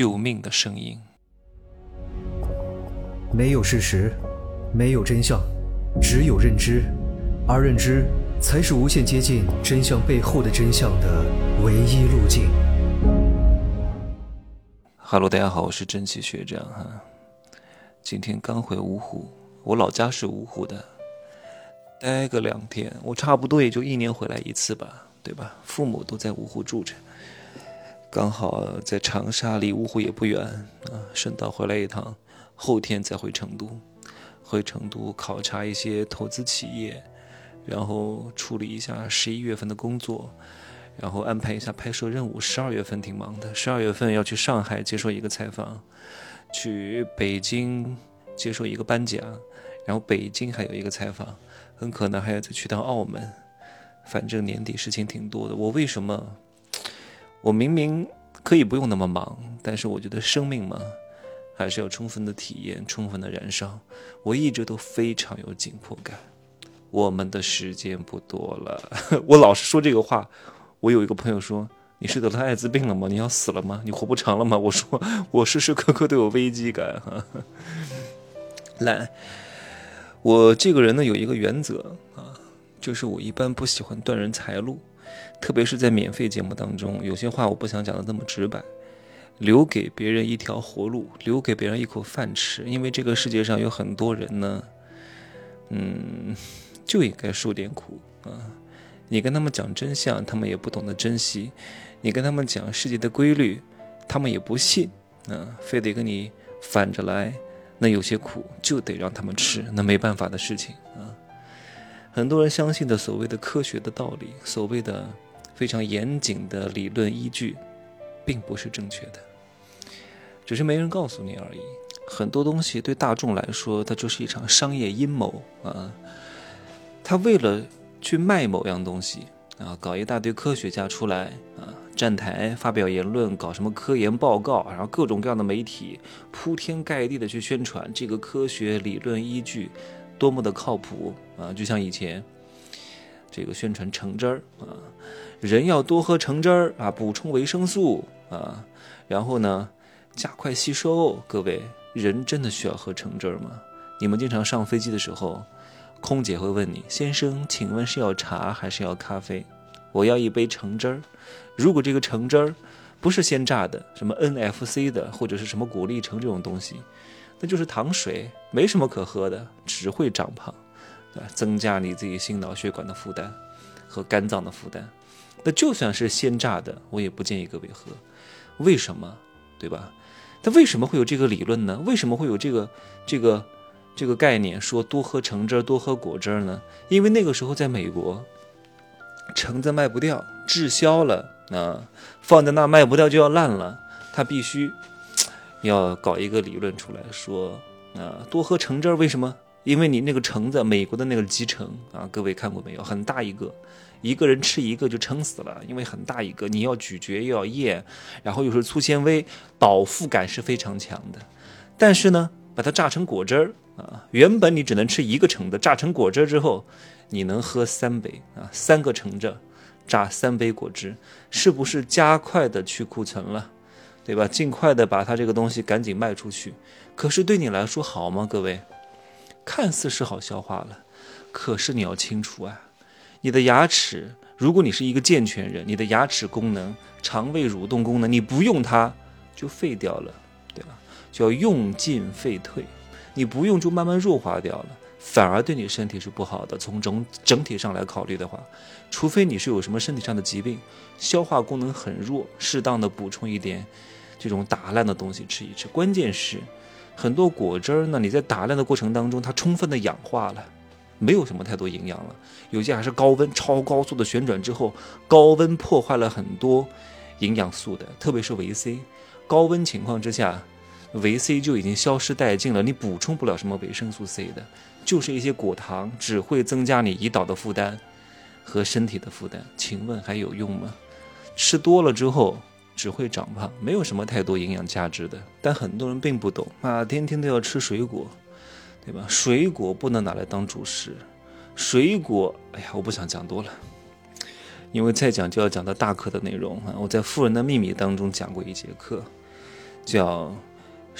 救命的声音。没有事实，没有真相，只有认知，而认知才是无限接近真相背后的真相的唯一路径。哈喽，大家好，我是真气学长哈。今天刚回芜湖，我老家是芜湖的，待个两天，我差不多也就一年回来一次吧，对吧？父母都在芜湖住着，刚好在长沙，离芜湖也不远啊，顺道回来一趟，后天再回成都，回成都考察一些投资企业，然后处理一下十一月份的工作。然后安排一下拍摄任务，十二月份挺忙的。十二月份要去上海接受一个采访，去北京接受一个颁奖，然后北京还有一个采访，很可能还要再去趟澳门。反正年底事情挺多的。我为什么？我明明可以不用那么忙，但是我觉得生命嘛，还是要充分的体验，充分的燃烧。我一直都非常有紧迫感。我们的时间不多了，我老是说这个话。我有一个朋友说：“你是得了艾滋病了吗？你要死了吗？你活不长了吗？”我说：“我时时刻刻都有危机感。”哈，来，我这个人呢有一个原则啊，就是我一般不喜欢断人财路，特别是在免费节目当中，有些话我不想讲的那么直白，留给别人一条活路，留给别人一口饭吃。因为这个世界上有很多人呢，嗯，就应该受点苦啊。你跟他们讲真相，他们也不懂得珍惜；你跟他们讲世界的规律，他们也不信，啊，非得跟你反着来。那有些苦就得让他们吃，那没办法的事情啊。很多人相信的所谓的科学的道理，所谓的非常严谨的理论依据，并不是正确的，只是没人告诉你而已。很多东西对大众来说，它就是一场商业阴谋啊，他为了。去卖某样东西啊，搞一大堆科学家出来啊，站台发表言论，搞什么科研报告，然后各种各样的媒体铺天盖地的去宣传这个科学理论依据多么的靠谱啊！就像以前这个宣传橙汁儿啊，人要多喝橙汁儿啊，补充维生素啊，然后呢加快吸收。各位，人真的需要喝橙汁儿吗？你们经常上飞机的时候。空姐会问你：“先生，请问是要茶还是要咖啡？”我要一杯橙汁儿。如果这个橙汁儿不是鲜榨的，什么 NFC 的或者是什么果粒橙这种东西，那就是糖水，没什么可喝的，只会长胖，对增加你自己心脑血管的负担和肝脏的负担。那就算是鲜榨的，我也不建议各位喝。为什么？对吧？它为什么会有这个理论呢？为什么会有这个这个？这个概念说多喝橙汁儿，多喝果汁儿呢？因为那个时候在美国，橙子卖不掉，滞销了啊，放在那卖不掉就要烂了，他必须要搞一个理论出来说啊，多喝橙汁儿为什么？因为你那个橙子，美国的那个脐橙啊，各位看过没有？很大一个，一个人吃一个就撑死了，因为很大一个，你要咀嚼又要咽，然后又是粗纤维，饱腹感是非常强的。但是呢，把它榨成果汁儿。啊，原本你只能吃一个橙子，榨成果汁之后，你能喝三杯啊，三个橙子榨三杯果汁，是不是加快的去库存了，对吧？尽快的把它这个东西赶紧卖出去。可是对你来说好吗？各位，看似是好消化了，可是你要清楚啊，你的牙齿，如果你是一个健全人，你的牙齿功能、肠胃蠕动功能，你不用它就废掉了，对吧？就要用进废退。你不用就慢慢弱化掉了，反而对你身体是不好的。从整整体上来考虑的话，除非你是有什么身体上的疾病，消化功能很弱，适当的补充一点这种打烂的东西吃一吃。关键是很多果汁儿呢，你在打烂的过程当中，它充分的氧化了，没有什么太多营养了。有些还是高温超高速的旋转之后，高温破坏了很多营养素的，特别是维 C。高温情况之下。维 C 就已经消失殆尽了，你补充不了什么维生素 C 的，就是一些果糖，只会增加你胰岛的负担和身体的负担。请问还有用吗？吃多了之后只会长胖，没有什么太多营养价值的。但很多人并不懂啊，天天都要吃水果，对吧？水果不能拿来当主食，水果，哎呀，我不想讲多了，因为再讲就要讲到大课的内容啊。我在《富人的秘密》当中讲过一节课。叫“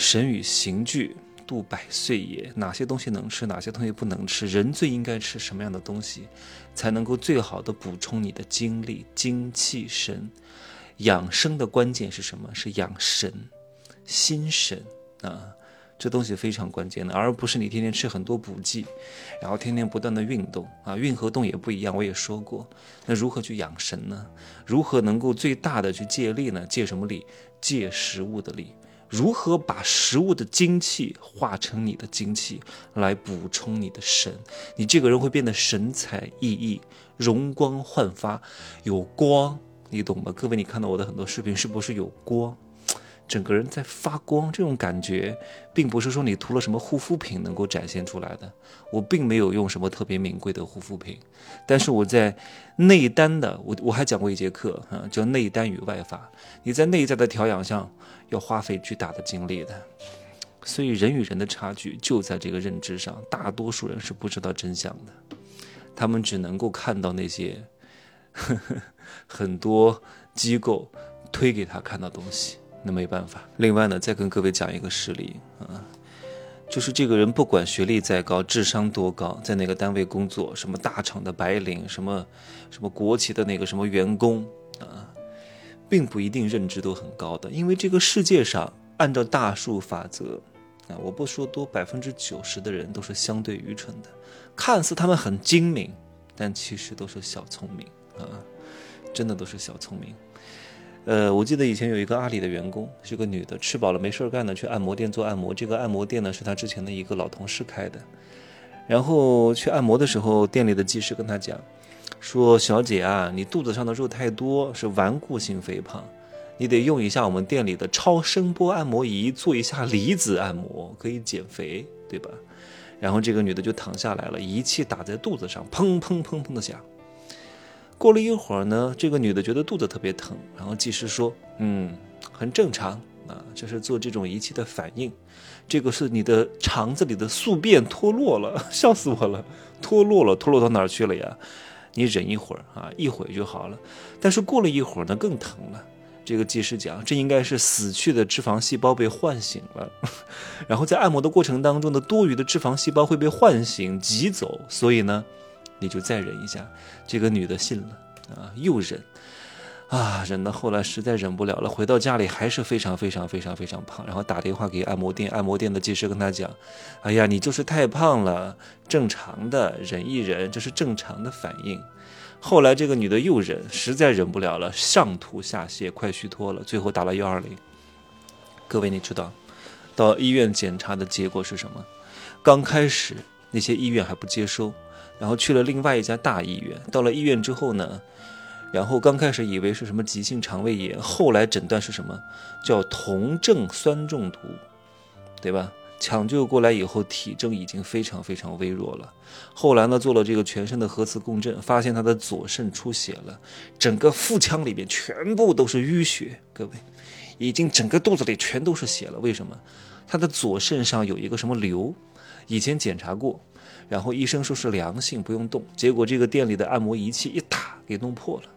神与刑具，度百岁也”。哪些东西能吃，哪些东西不能吃？人最应该吃什么样的东西，才能够最好的补充你的精力、精气神？养生的关键是什么？是养神、心神啊。这东西非常关键的，而不是你天天吃很多补剂，然后天天不断的运动啊，运和动也不一样。我也说过，那如何去养神呢？如何能够最大的去借力呢？借什么力？借食物的力。如何把食物的精气化成你的精气，来补充你的神？你这个人会变得神采奕奕、容光焕发，有光，你懂吗？各位，你看到我的很多视频，是不是有光？整个人在发光，这种感觉，并不是说你涂了什么护肤品能够展现出来的。我并没有用什么特别名贵的护肤品，但是我在内丹的，我我还讲过一节课啊，叫内丹与外法。你在内在的调养上要花费巨大的精力的，所以人与人的差距就在这个认知上。大多数人是不知道真相的，他们只能够看到那些呵 呵很多机构推给他看的东西。那没办法。另外呢，再跟各位讲一个实例啊，就是这个人不管学历再高，智商多高，在哪个单位工作，什么大厂的白领，什么什么国企的那个什么员工啊，并不一定认知都很高的。因为这个世界上按照大数法则啊，我不说多，百分之九十的人都是相对愚蠢的。看似他们很精明，但其实都是小聪明啊，真的都是小聪明。呃，我记得以前有一个阿里的员工，是个女的，吃饱了没事干呢，去按摩店做按摩。这个按摩店呢，是她之前的一个老同事开的。然后去按摩的时候，店里的技师跟她讲，说：“小姐啊，你肚子上的肉太多，是顽固性肥胖，你得用一下我们店里的超声波按摩仪，做一下离子按摩，可以减肥，对吧？”然后这个女的就躺下来了，仪器打在肚子上，砰砰砰砰的响。过了一会儿呢，这个女的觉得肚子特别疼，然后技师说：“嗯，很正常啊，这是做这种仪器的反应。这个是你的肠子里的宿便脱落了，笑死我了，脱落了，脱落到哪儿去了呀？你忍一会儿啊，一会儿就好了。但是过了一会儿呢，更疼了。这个技师讲，这应该是死去的脂肪细胞被唤醒了，然后在按摩的过程当中的多余的脂肪细胞会被唤醒挤走，所以呢。”你就再忍一下，这个女的信了啊，又忍，啊，忍到后来实在忍不了了，回到家里还是非常非常非常非常胖，然后打电话给按摩店，按摩店的技师跟他讲，哎呀，你就是太胖了，正常的，忍一忍，这是正常的反应。后来这个女的又忍，实在忍不了了，上吐下泻，快虚脱了，最后打了幺二零。各位你知道，到医院检查的结果是什么？刚开始那些医院还不接收。然后去了另外一家大医院，到了医院之后呢，然后刚开始以为是什么急性肠胃炎，后来诊断是什么叫酮症酸中毒，对吧？抢救过来以后，体征已经非常非常微弱了。后来呢，做了这个全身的核磁共振，发现他的左肾出血了，整个腹腔里面全部都是淤血，各位，已经整个肚子里全都是血了。为什么？他的左肾上有一个什么瘤，以前检查过。然后医生说是良性，不用动。结果这个店里的按摩仪器一打，给弄破了。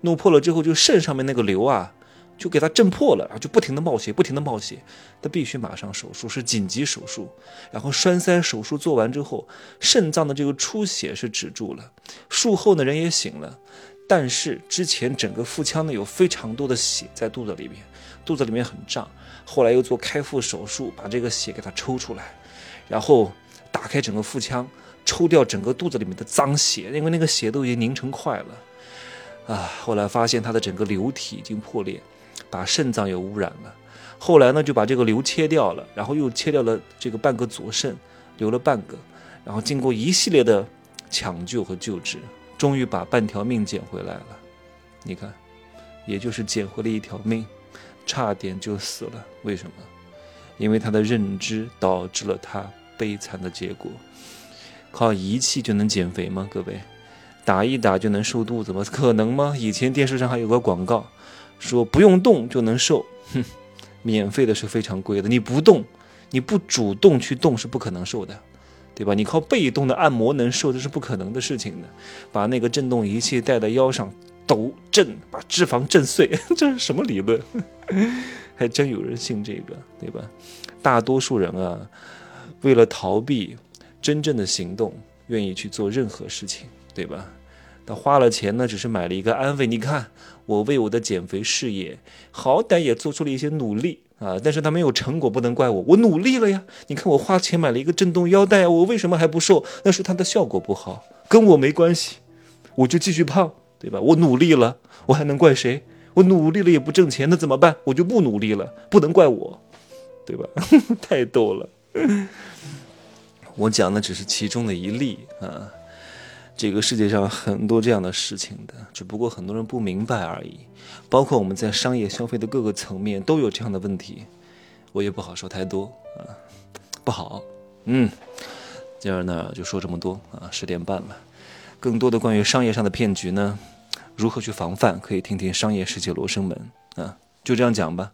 弄破了之后，就肾上面那个瘤啊，就给它震破了，然后就不停的冒血，不停的冒血。他必须马上手术，是紧急手术。然后栓塞手术做完之后，肾脏的这个出血是止住了。术后呢，人也醒了，但是之前整个腹腔呢有非常多的血在肚子里面，肚子里面很胀。后来又做开腹手术，把这个血给它抽出来，然后。打开整个腹腔，抽掉整个肚子里面的脏血，因为那个血都已经凝成块了，啊！后来发现他的整个瘤体已经破裂，把肾脏也污染了。后来呢，就把这个瘤切掉了，然后又切掉了这个半个左肾，留了半个。然后经过一系列的抢救和救治，终于把半条命捡回来了。你看，也就是捡回了一条命，差点就死了。为什么？因为他的认知导致了他。悲惨的结果，靠仪器就能减肥吗？各位，打一打就能瘦肚子吗？可能吗？以前电视上还有个广告，说不用动就能瘦，哼，免费的是非常贵的。你不动，你不主动去动是不可能瘦的，对吧？你靠被动的按摩能瘦，这是不可能的事情的。把那个震动仪器戴在腰上，抖震，把脂肪震碎，这是什么理论？还真有人信这个，对吧？大多数人啊，为了逃避真正的行动，愿意去做任何事情，对吧？他花了钱呢，只是买了一个安慰。你看，我为我的减肥事业，好歹也做出了一些努力啊，但是他没有成果，不能怪我，我努力了呀。你看，我花钱买了一个震动腰带啊，我为什么还不瘦？那是它的效果不好，跟我没关系，我就继续胖，对吧？我努力了，我还能怪谁？我努力了也不挣钱，那怎么办？我就不努力了，不能怪我，对吧？太逗了，我讲的只是其中的一例啊。这个世界上很多这样的事情的，只不过很多人不明白而已。包括我们在商业消费的各个层面都有这样的问题，我也不好说太多啊，不好。嗯，今儿呢就说这么多啊，十点半了。更多的关于商业上的骗局呢，如何去防范，可以听听《商业世界罗生门》啊，就这样讲吧。